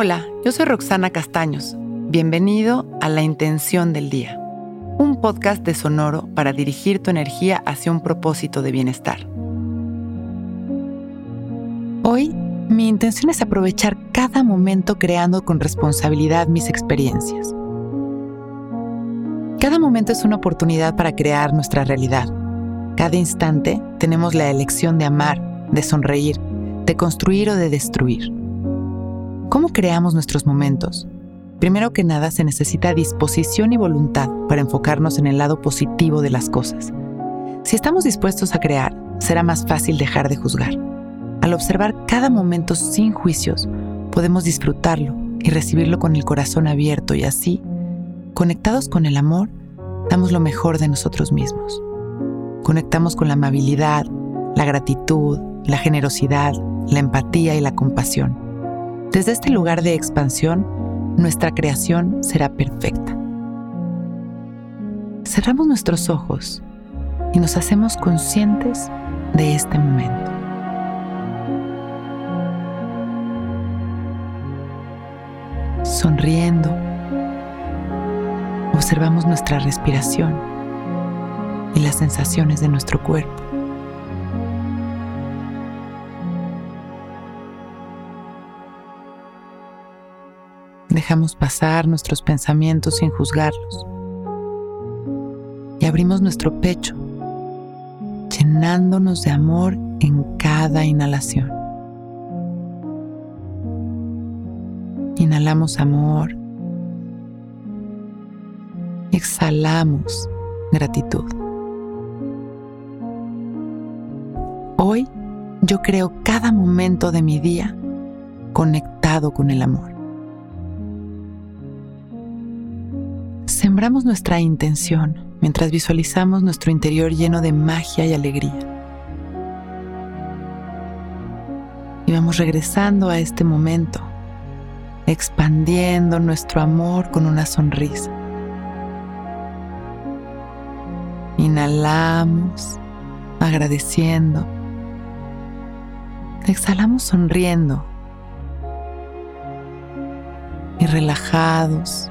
Hola, yo soy Roxana Castaños. Bienvenido a La Intención del Día, un podcast de Sonoro para dirigir tu energía hacia un propósito de bienestar. Hoy, mi intención es aprovechar cada momento creando con responsabilidad mis experiencias. Cada momento es una oportunidad para crear nuestra realidad. Cada instante tenemos la elección de amar, de sonreír, de construir o de destruir. ¿Cómo creamos nuestros momentos? Primero que nada se necesita disposición y voluntad para enfocarnos en el lado positivo de las cosas. Si estamos dispuestos a crear, será más fácil dejar de juzgar. Al observar cada momento sin juicios, podemos disfrutarlo y recibirlo con el corazón abierto y así, conectados con el amor, damos lo mejor de nosotros mismos. Conectamos con la amabilidad, la gratitud, la generosidad, la empatía y la compasión desde este lugar de expansión, nuestra creación será perfecta. Cerramos nuestros ojos y nos hacemos conscientes de este momento. Sonriendo, observamos nuestra respiración y las sensaciones de nuestro cuerpo. Dejamos pasar nuestros pensamientos sin juzgarlos. Y abrimos nuestro pecho, llenándonos de amor en cada inhalación. Inhalamos amor. Exhalamos gratitud. Hoy yo creo cada momento de mi día conectado con el amor. Sembramos nuestra intención mientras visualizamos nuestro interior lleno de magia y alegría. Y vamos regresando a este momento, expandiendo nuestro amor con una sonrisa. Inhalamos, agradeciendo. Exhalamos sonriendo y relajados